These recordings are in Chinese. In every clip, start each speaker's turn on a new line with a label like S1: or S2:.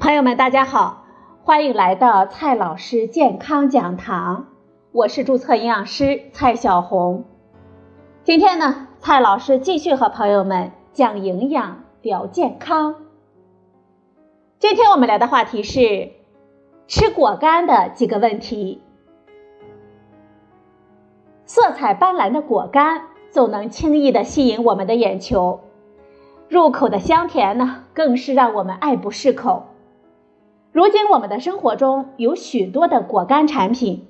S1: 朋友们，大家好，欢迎来到蔡老师健康讲堂，我是注册营养师蔡小红。今天呢，蔡老师继续和朋友们讲营养聊健康。今天我们聊的话题是吃果干的几个问题。色彩斑斓的果干总能轻易的吸引我们的眼球，入口的香甜呢，更是让我们爱不释口。如今，我们的生活中有许多的果干产品，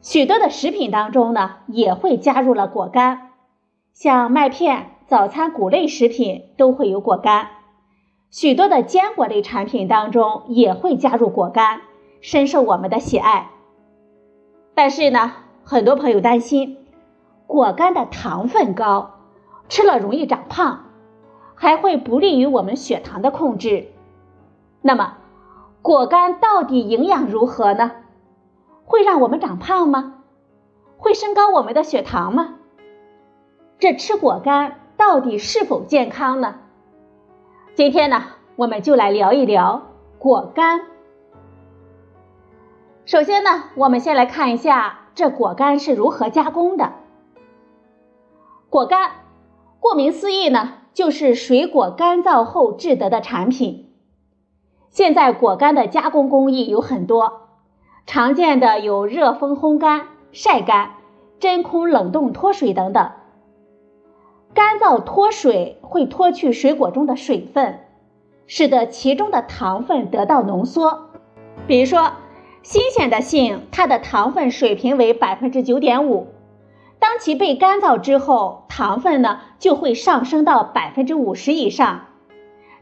S1: 许多的食品当中呢也会加入了果干，像麦片、早餐谷类食品都会有果干，许多的坚果类产品当中也会加入果干，深受我们的喜爱。但是呢，很多朋友担心果干的糖分高，吃了容易长胖，还会不利于我们血糖的控制。那么，果干到底营养如何呢？会让我们长胖吗？会升高我们的血糖吗？这吃果干到底是否健康呢？今天呢，我们就来聊一聊果干。首先呢，我们先来看一下这果干是如何加工的。果干，顾名思义呢，就是水果干燥后制得的产品。现在果干的加工工艺有很多，常见的有热风烘干、晒干、真空冷冻脱水等等。干燥脱水会脱去水果中的水分，使得其中的糖分得到浓缩。比如说，新鲜的杏，它的糖分水平为百分之九点五，当其被干燥之后，糖分呢就会上升到百分之五十以上。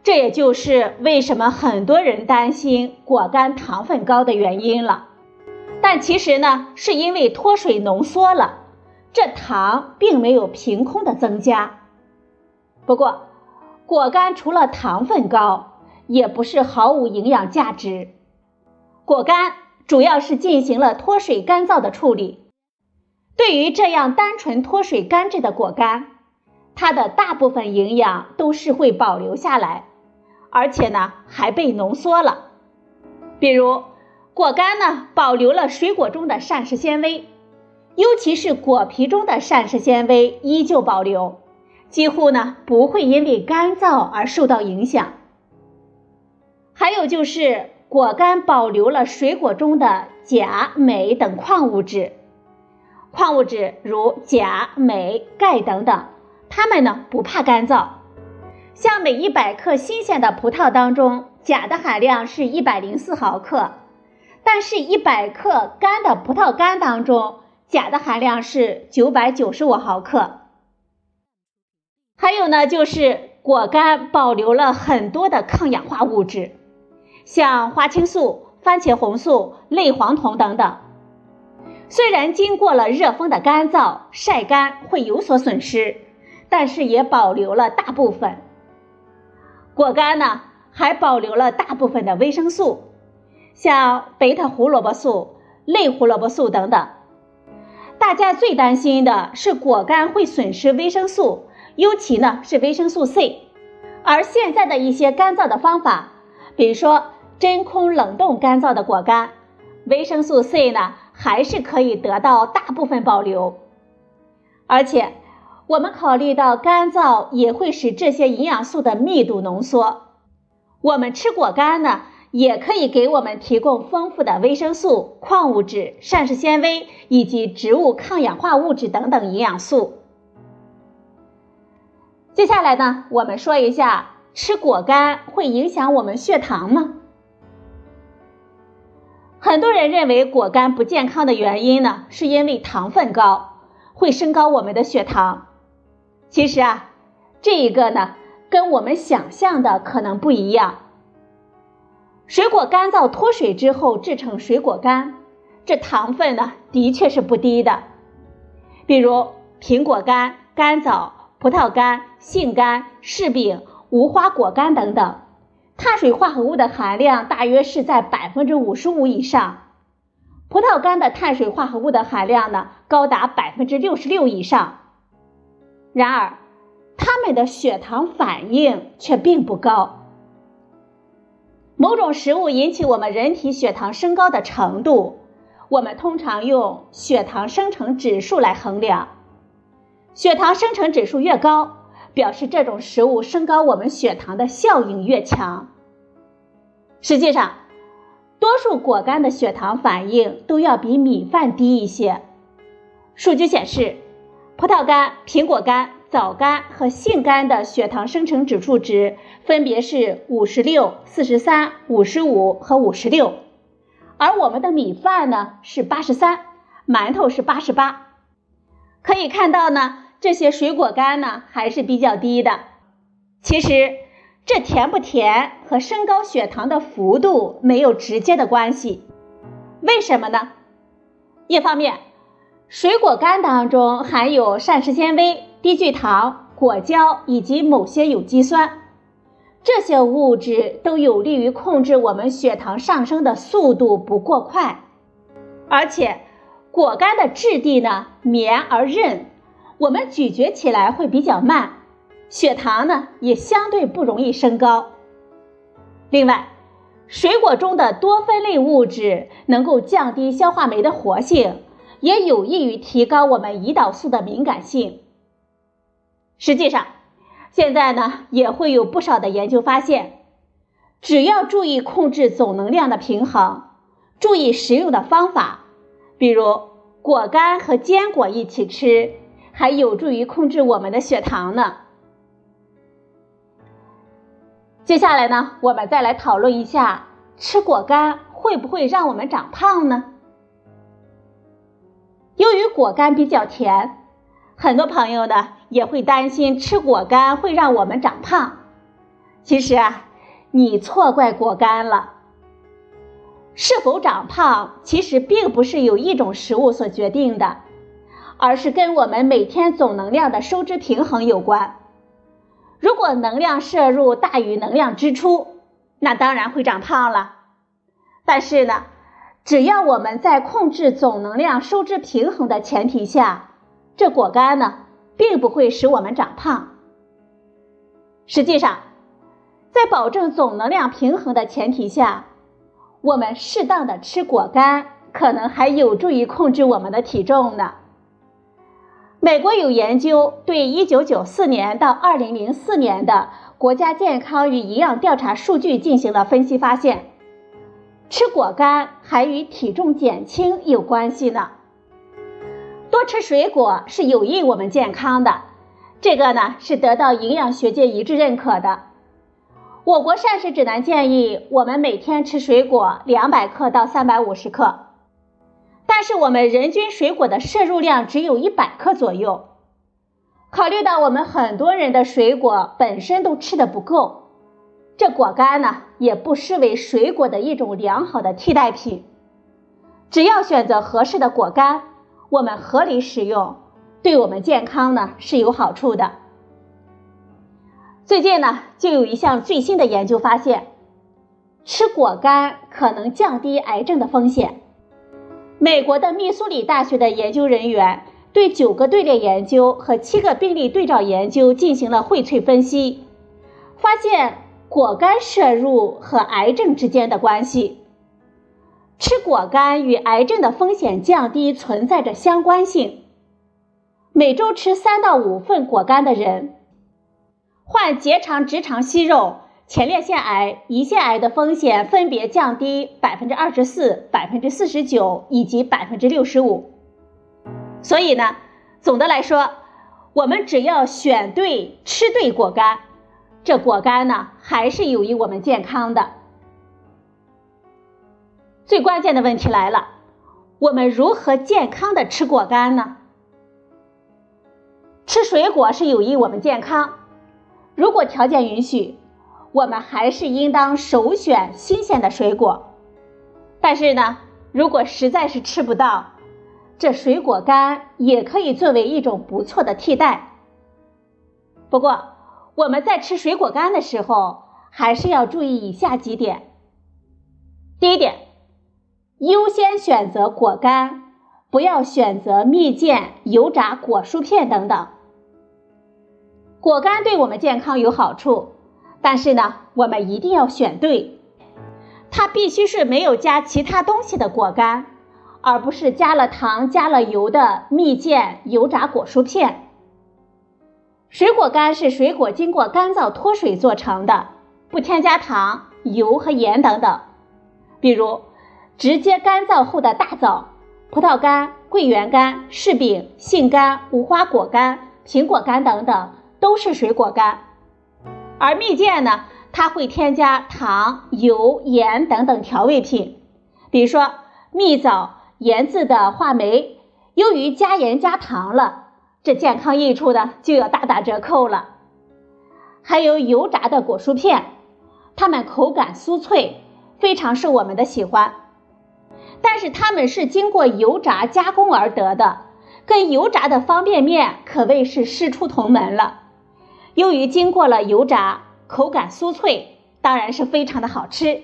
S1: 这也就是为什么很多人担心果干糖分高的原因了。但其实呢，是因为脱水浓缩了，这糖并没有凭空的增加。不过，果干除了糖分高，也不是毫无营养价值。果干主要是进行了脱水干燥的处理。对于这样单纯脱水干制的果干，它的大部分营养都是会保留下来。而且呢，还被浓缩了。比如果干呢，保留了水果中的膳食纤维，尤其是果皮中的膳食纤维依旧保留，几乎呢不会因为干燥而受到影响。还有就是果干保留了水果中的钾、镁等矿物质，矿物质如钾、镁、钙等等，它们呢不怕干燥。像每一百克新鲜的葡萄当中，钾的含量是一百零四毫克，但是，一百克干的葡萄干当中，钾的含量是九百九十五毫克。还有呢，就是果干保留了很多的抗氧化物质，像花青素、番茄红素、类黄酮等等。虽然经过了热风的干燥晒干会有所损失，但是也保留了大部分。果干呢，还保留了大部分的维生素，像贝塔胡萝卜素、类胡萝卜素等等。大家最担心的是果干会损失维生素，尤其呢是维生素 C。而现在的一些干燥的方法，比如说真空冷冻干燥的果干，维生素 C 呢还是可以得到大部分保留，而且。我们考虑到干燥也会使这些营养素的密度浓缩，我们吃果干呢，也可以给我们提供丰富的维生素、矿物质、膳食纤维以及植物抗氧化物质等等营养素。接下来呢，我们说一下吃果干会影响我们血糖吗？很多人认为果干不健康的原因呢，是因为糖分高，会升高我们的血糖。其实啊，这一个呢，跟我们想象的可能不一样。水果干燥脱水之后制成水果干，这糖分呢，的确是不低的。比如苹果干、甘枣、葡萄干、杏干、柿饼、无花果干等等，碳水化合物的含量大约是在百分之五十五以上。葡萄干的碳水化合物的含量呢，高达百分之六十六以上。然而，他们的血糖反应却并不高。某种食物引起我们人体血糖升高的程度，我们通常用血糖生成指数来衡量。血糖生成指数越高，表示这种食物升高我们血糖的效应越强。实际上，多数果干的血糖反应都要比米饭低一些。数据显示，葡萄干、苹果干、枣干和杏干的血糖生成指数值分别是五十六、四十三、五十五和五十六，而我们的米饭呢是八十三，馒头是八十八。可以看到呢，这些水果干呢还是比较低的。其实，这甜不甜和升高血糖的幅度没有直接的关系。为什么呢？一方面，水果干当中含有膳食纤维、低聚糖、果胶以及某些有机酸，这些物质都有利于控制我们血糖上升的速度不过快。而且，果干的质地呢绵而韧，我们咀嚼起来会比较慢，血糖呢也相对不容易升高。另外，水果中的多酚类物质能够降低消化酶的活性。也有益于提高我们胰岛素的敏感性。实际上，现在呢也会有不少的研究发现，只要注意控制总能量的平衡，注意食用的方法，比如果干和坚果一起吃，还有助于控制我们的血糖呢。接下来呢，我们再来讨论一下，吃果干会不会让我们长胖呢？由于果干比较甜，很多朋友呢也会担心吃果干会让我们长胖。其实啊，你错怪果干了。是否长胖，其实并不是由一种食物所决定的，而是跟我们每天总能量的收支平衡有关。如果能量摄入大于能量支出，那当然会长胖了。但是呢，只要我们在控制总能量收支平衡的前提下，这果干呢，并不会使我们长胖。实际上，在保证总能量平衡的前提下，我们适当的吃果干，可能还有助于控制我们的体重呢。美国有研究对1994年到2004年的国家健康与营养调查数据进行了分析，发现。吃果干还与体重减轻有关系呢。多吃水果是有益我们健康的，这个呢是得到营养学界一致认可的。我国膳食指南建议我们每天吃水果两百克到三百五十克，但是我们人均水果的摄入量只有一百克左右。考虑到我们很多人的水果本身都吃的不够。这果干呢，也不失为水果的一种良好的替代品。只要选择合适的果干，我们合理使用，对我们健康呢是有好处的。最近呢，就有一项最新的研究发现，吃果干可能降低癌症的风险。美国的密苏里大学的研究人员对九个队列研究和七个病例对照研究进行了荟萃分析，发现。果干摄入和癌症之间的关系，吃果干与癌症的风险降低存在着相关性。每周吃三到五份果干的人，患结肠直肠息肉、前列腺癌、胰腺癌的风险分别降低百分之二十四、百分之四十九以及百分之六十五。所以呢，总的来说，我们只要选对、吃对果干。这果干呢，还是有益我们健康的。最关键的问题来了，我们如何健康的吃果干呢？吃水果是有益我们健康，如果条件允许，我们还是应当首选新鲜的水果。但是呢，如果实在是吃不到，这水果干也可以作为一种不错的替代。不过，我们在吃水果干的时候，还是要注意以下几点。第一点，优先选择果干，不要选择蜜饯、油炸果蔬片等等。果干对我们健康有好处，但是呢，我们一定要选对。它必须是没有加其他东西的果干，而不是加了糖、加了油的蜜饯、油炸果蔬片。水果干是水果经过干燥脱水做成的，不添加糖、油和盐等等。比如，直接干燥后的大枣、葡萄干、桂圆干、柿饼、杏干、无花果干、苹果干等等，都是水果干。而蜜饯呢，它会添加糖、油、盐等等调味品，比如说蜜枣盐渍的话梅，由于加盐加糖了。这健康益处呢就要大打折扣了。还有油炸的果蔬片，它们口感酥脆，非常受我们的喜欢。但是它们是经过油炸加工而得的，跟油炸的方便面可谓是师出同门了。由于经过了油炸，口感酥脆，当然是非常的好吃。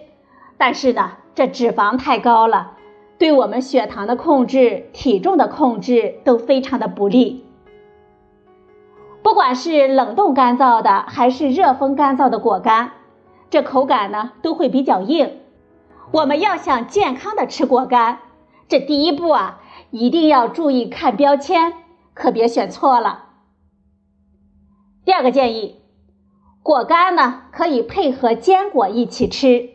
S1: 但是呢，这脂肪太高了，对我们血糖的控制、体重的控制都非常的不利。不管是冷冻干燥的还是热风干燥的果干，这口感呢都会比较硬。我们要想健康的吃果干，这第一步啊一定要注意看标签，可别选错了。第二个建议，果干呢可以配合坚果一起吃。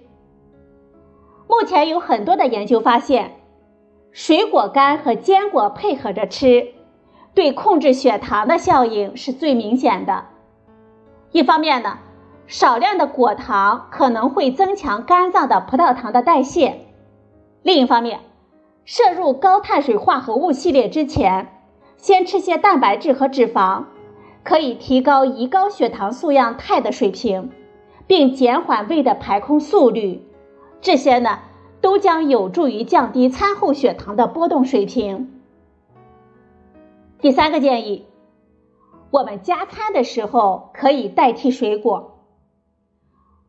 S1: 目前有很多的研究发现，水果干和坚果配合着吃。对控制血糖的效应是最明显的。一方面呢，少量的果糖可能会增强肝脏的葡萄糖的代谢；另一方面，摄入高碳水化合物系列之前，先吃些蛋白质和脂肪，可以提高胰高血糖素样肽的水平，并减缓胃的排空速率。这些呢，都将有助于降低餐后血糖的波动水平。第三个建议，我们加餐的时候可以代替水果，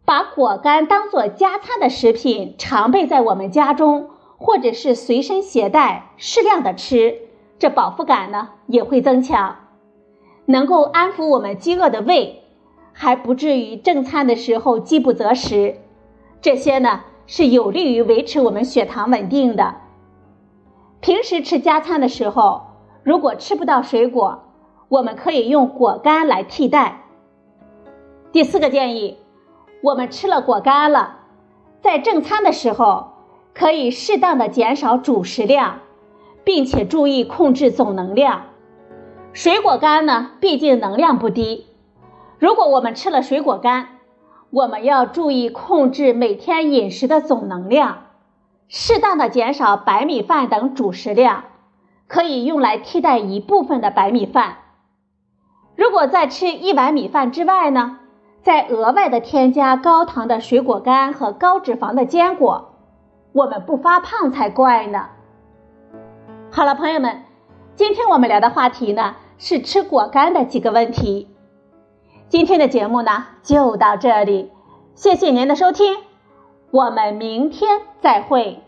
S1: 把果干当做加餐的食品常备在我们家中，或者是随身携带，适量的吃，这饱腹感呢也会增强，能够安抚我们饥饿的胃，还不至于正餐的时候饥不择食。这些呢是有利于维持我们血糖稳定的。平时吃加餐的时候。如果吃不到水果，我们可以用果干来替代。第四个建议，我们吃了果干了，在正餐的时候可以适当的减少主食量，并且注意控制总能量。水果干呢，毕竟能量不低。如果我们吃了水果干，我们要注意控制每天饮食的总能量，适当的减少白米饭等主食量。可以用来替代一部分的白米饭。如果在吃一碗米饭之外呢，再额外的添加高糖的水果干和高脂肪的坚果，我们不发胖才怪呢。好了，朋友们，今天我们聊的话题呢是吃果干的几个问题。今天的节目呢就到这里，谢谢您的收听，我们明天再会。